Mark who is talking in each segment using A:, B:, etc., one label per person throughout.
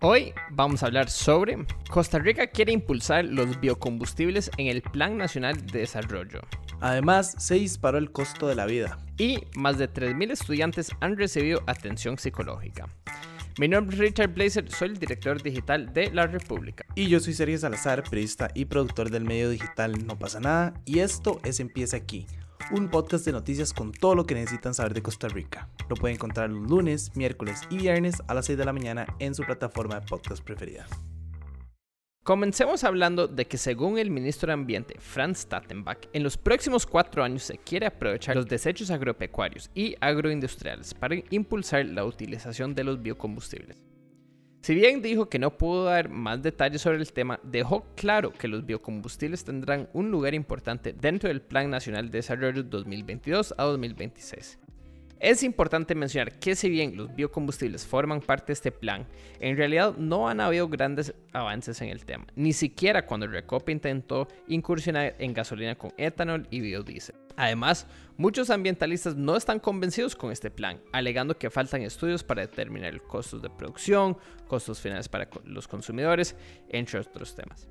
A: Hoy vamos a hablar sobre Costa Rica quiere impulsar los biocombustibles en el Plan Nacional de Desarrollo.
B: Además, se disparó el costo de la vida.
A: Y más de 3.000 estudiantes han recibido atención psicológica. Mi nombre es Richard Blazer, soy el director digital de La República.
B: Y yo soy Sergio Salazar, periodista y productor del medio digital No pasa nada. Y esto es Empieza aquí, un podcast de noticias con todo lo que necesitan saber de Costa Rica. Lo pueden encontrar los lunes, miércoles y viernes a las 6 de la mañana en su plataforma de podcast preferida.
A: Comencemos hablando de que según el ministro de Ambiente, Franz Tattenbach, en los próximos cuatro años se quiere aprovechar los desechos agropecuarios y agroindustriales para impulsar la utilización de los biocombustibles. Si bien dijo que no pudo dar más detalles sobre el tema, dejó claro que los biocombustibles tendrán un lugar importante dentro del Plan Nacional de Desarrollo 2022 a 2026. Es importante mencionar que si bien los biocombustibles forman parte de este plan, en realidad no han habido grandes avances en el tema, ni siquiera cuando Recope intentó incursionar en gasolina con etanol y biodiesel. Además, muchos ambientalistas no están convencidos con este plan, alegando que faltan estudios para determinar costos de producción, costos finales para los consumidores, entre otros temas.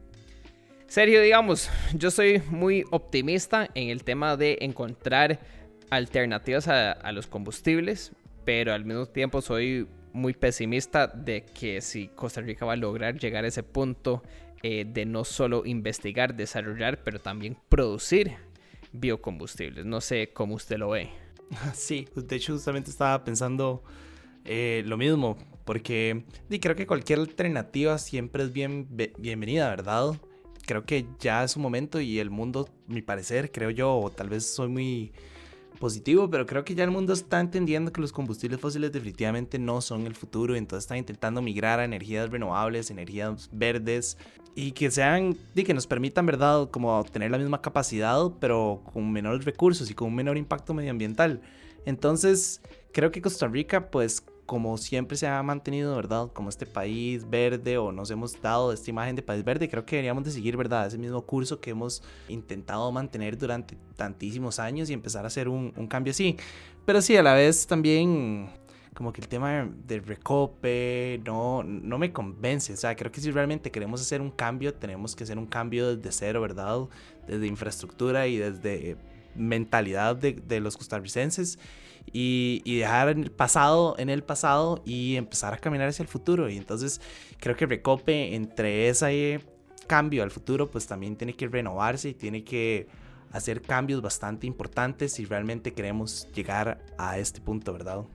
A: Sergio, digamos, yo soy muy optimista en el tema de encontrar alternativas a, los combustibles, pero al mismo tiempo soy muy pesimista de que si Costa Rica va a lograr llegar a ese punto eh, de no solo investigar, desarrollar, pero también producir biocombustibles. No sé cómo usted lo ve.
B: Sí, de hecho justamente estaba pensando eh, lo mismo, porque creo que cualquier alternativa siempre es bien, bienvenida, ¿verdad? Creo que ya es un momento y el mundo, mi parecer, creo yo, o tal vez soy muy positivo, pero creo que ya el mundo está entendiendo que los combustibles fósiles definitivamente no son el futuro, y entonces están intentando migrar a energías renovables, energías verdes y que sean y que nos permitan, ¿verdad?, como tener la misma capacidad, pero con menores recursos y con un menor impacto medioambiental. Entonces, creo que Costa Rica pues como siempre se ha mantenido, ¿verdad? Como este país verde o nos hemos dado esta imagen de país verde, creo que deberíamos de seguir, ¿verdad? Ese mismo curso que hemos intentado mantener durante tantísimos años y empezar a hacer un, un cambio así. Pero sí, a la vez también como que el tema del recope no, no me convence. O sea, creo que si realmente queremos hacer un cambio, tenemos que hacer un cambio desde cero, ¿verdad? Desde infraestructura y desde mentalidad de, de los costarricenses y, dejar en el pasado en el pasado y empezar a caminar hacia el futuro. Y entonces creo que Recope entre ese cambio al futuro pues también tiene que renovarse y tiene que hacer cambios bastante importantes si realmente queremos llegar a este punto, ¿verdad?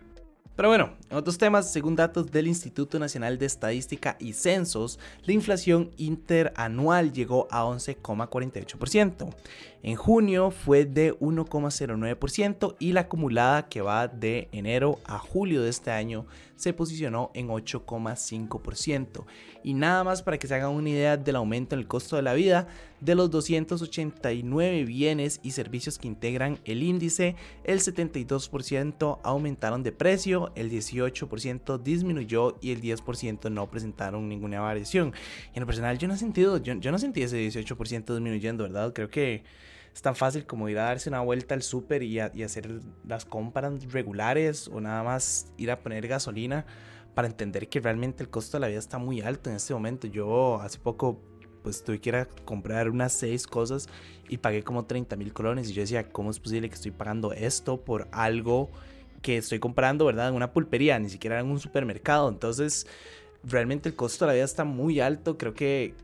B: Pero bueno, en otros temas, según datos del Instituto Nacional de Estadística y Censos, la inflación interanual llegó a 11,48%. En junio fue de 1,09% y la acumulada que va de enero a julio de este año se posicionó en 8,5%. Y nada más para que se hagan una idea del aumento en el costo de la vida, de los 289 bienes y servicios que integran el índice, el 72% aumentaron de precio, el 18% disminuyó y el 10% no presentaron ninguna variación. Y en lo personal yo no he sentido, yo, yo no sentí ese 18% disminuyendo, ¿verdad? Creo que es tan fácil como ir a darse una vuelta al súper y, y, hacer las compras regulares o nada más ir a poner gasolina para entender que realmente el costo de la vida está muy alto en este momento. Yo hace poco pues tuve que ir a comprar unas seis cosas y pagué como 30 mil colones y yo decía, ¿cómo es posible que estoy pagando esto por algo que estoy comprando, verdad, en una pulpería, ni siquiera en un supermercado? Entonces, realmente el costo de la vida está muy alto, creo que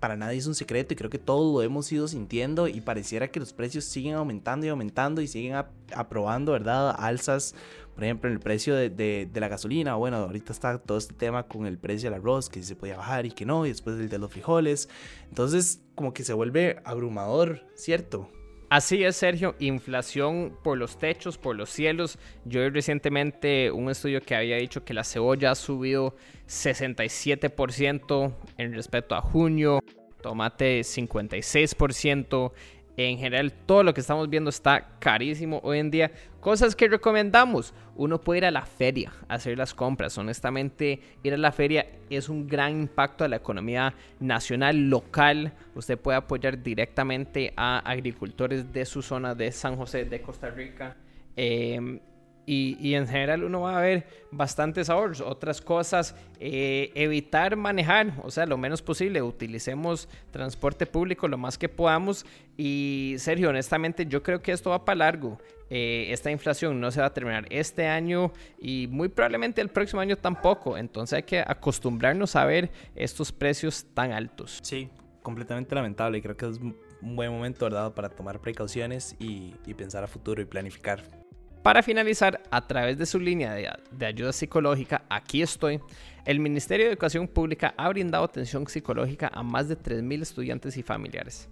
B: para nadie es un secreto y creo que todos lo hemos ido sintiendo y pareciera que los precios siguen aumentando y aumentando y siguen aprobando, ¿verdad? Alzas, por ejemplo, en el precio de, de, la gasolina. Bueno, ahorita está todo este tema con el precio del arroz, que se podía bajar y que no, y después el de los frijoles. Entonces, como que se vuelve abrumador, ¿cierto?
A: Así es, Sergio, inflación por los techos, por los cielos. Yo vi recientemente un estudio que había dicho que la cebolla ha subido 67% en respecto a junio, tomate 56%, en general, todo lo que estamos viendo está carísimo hoy en día. Cosas que recomendamos. Uno puede ir a la feria a hacer las compras. Honestamente, ir a la feria es un gran impacto a la economía nacional, local. Usted puede apoyar directamente a agricultores de su zona de San José de Costa Rica. Em, y, en general uno va a ver bastantes ahorros. Otras cosas, eh, evitar manejar, o sea, lo menos posible, utilicemos transporte público lo más que podamos. Y Sergio, honestamente, yo creo que esto va para largo. Eh, esta inflación no se va a terminar este año y muy probablemente el próximo año tampoco. Entonces hay que acostumbrarnos a ver estos precios tan altos.
B: Sí, completamente lamentable y creo que es un buen momento, ¿verdad?, para tomar precauciones y, pensar a futuro y planificar.
A: Para finalizar, a través de su línea de, ayuda psicológica, aquí estoy, el Ministerio de Educación Pública ha brindado atención psicológica a más de 3.000 estudiantes y familiares.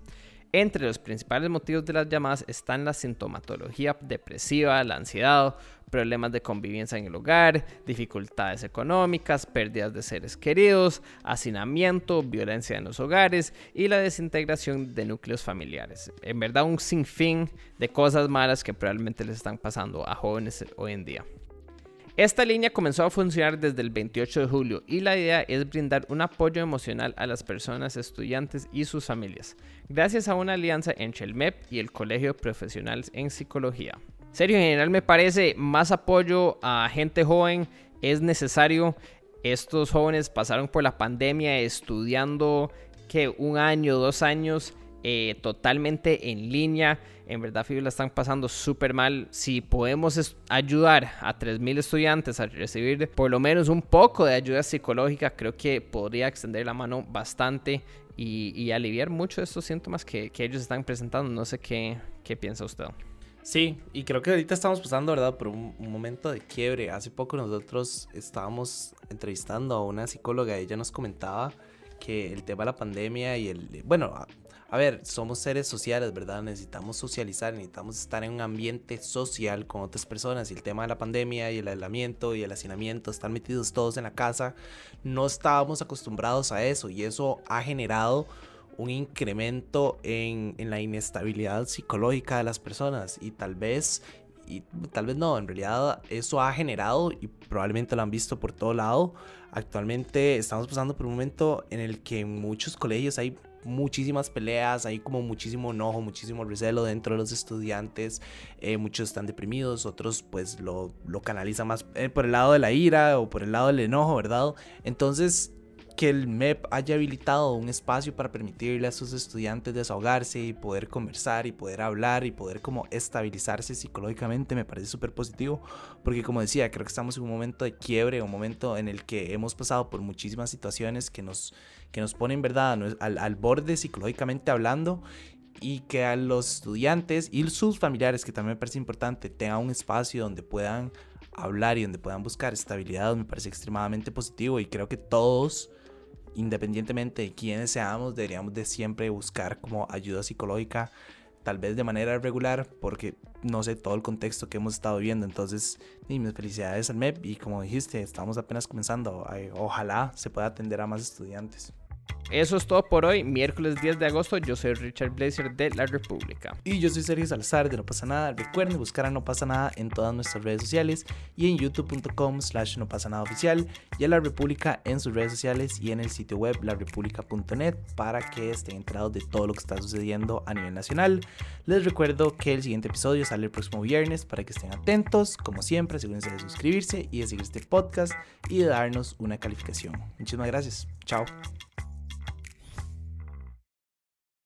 A: Entre los principales motivos de las llamadas están la sintomatología depresiva, la ansiedad, problemas de convivencia en el hogar, dificultades económicas, pérdidas de seres queridos, hacinamiento, violencia en los hogares y la desintegración de núcleos familiares. En verdad un sinfín de cosas malas que probablemente les están pasando a jóvenes hoy en día. Esta línea comenzó a funcionar desde el 28 de julio y la idea es brindar un apoyo emocional a las personas, estudiantes y sus familias, gracias a una alianza entre el MEP y el Colegio de Profesionales en Psicología. Serio, en general me parece más apoyo a gente joven es necesario. Estos jóvenes pasaron por la pandemia estudiando que un año, dos años eh, totalmente en línea. En verdad, FIBO la están pasando súper mal. Si podemos ayudar a 3.000 estudiantes a recibir por lo menos un poco de ayuda psicológica, creo que podría extender la mano bastante y, aliviar mucho de estos síntomas que, ellos están presentando. No sé qué, qué piensa usted.
B: Sí, y creo que ahorita estamos pasando, ¿verdad?, por un, un, momento de quiebre. Hace poco nosotros estábamos entrevistando a una psicóloga, ella nos comentaba que el tema de la pandemia y el, bueno, a ver, somos seres sociales, ¿verdad? Necesitamos socializar, necesitamos estar en un ambiente social con otras personas. Y el tema de la pandemia y el aislamiento y el hacinamiento, estar metidos todos en la casa, no estábamos acostumbrados a eso. Y eso ha generado un incremento en, en la inestabilidad psicológica de las personas. Y tal vez y tal vez no, en realidad eso ha generado y probablemente lo han visto por todo lado. Actualmente estamos pasando por un momento en el que en muchos colegios hay muchísimas peleas, hay como muchísimo enojo, muchísimo recelo dentro de los estudiantes, eh, muchos están deprimidos, otros pues lo, lo canalizan más eh, por el lado de la ira o por el lado del enojo, ¿verdad? Entonces que el MEP haya habilitado un espacio para permitirle a sus estudiantes desahogarse y poder conversar y poder hablar y poder como estabilizarse psicológicamente me parece súper positivo porque como decía creo que estamos en un momento de quiebre un momento en el que hemos pasado por muchísimas situaciones que nos que nos ponen verdad al, al borde psicológicamente hablando y que a los estudiantes y sus familiares que también me parece importante tengan un espacio donde puedan hablar y donde puedan buscar estabilidad me parece extremadamente positivo y creo que todos independientemente de quiénes seamos, deberíamos de siempre buscar como ayuda psicológica, tal vez de manera regular, porque no sé todo el contexto que hemos estado viendo. Entonces, mis felicidades al MEP y como dijiste, estamos apenas comenzando. Ojalá se pueda atender a más estudiantes.
A: Eso es todo por hoy, miércoles 10 de agosto. Yo soy Richard Blazer de La República.
B: Y yo soy Sergio Salazar de No Pasa Nada. Recuerden buscar a No Pasa Nada en todas nuestras redes sociales y en youtube.com slash no pasa nada oficial y a La República en sus redes sociales y en el sitio web larepublica.net para que estén enterados de todo lo que está sucediendo a nivel nacional. Les recuerdo que el siguiente episodio sale el próximo viernes para que estén atentos. Como siempre, asegúrense de suscribirse y de seguir este podcast y de darnos una calificación. Muchísimas gracias. Chao.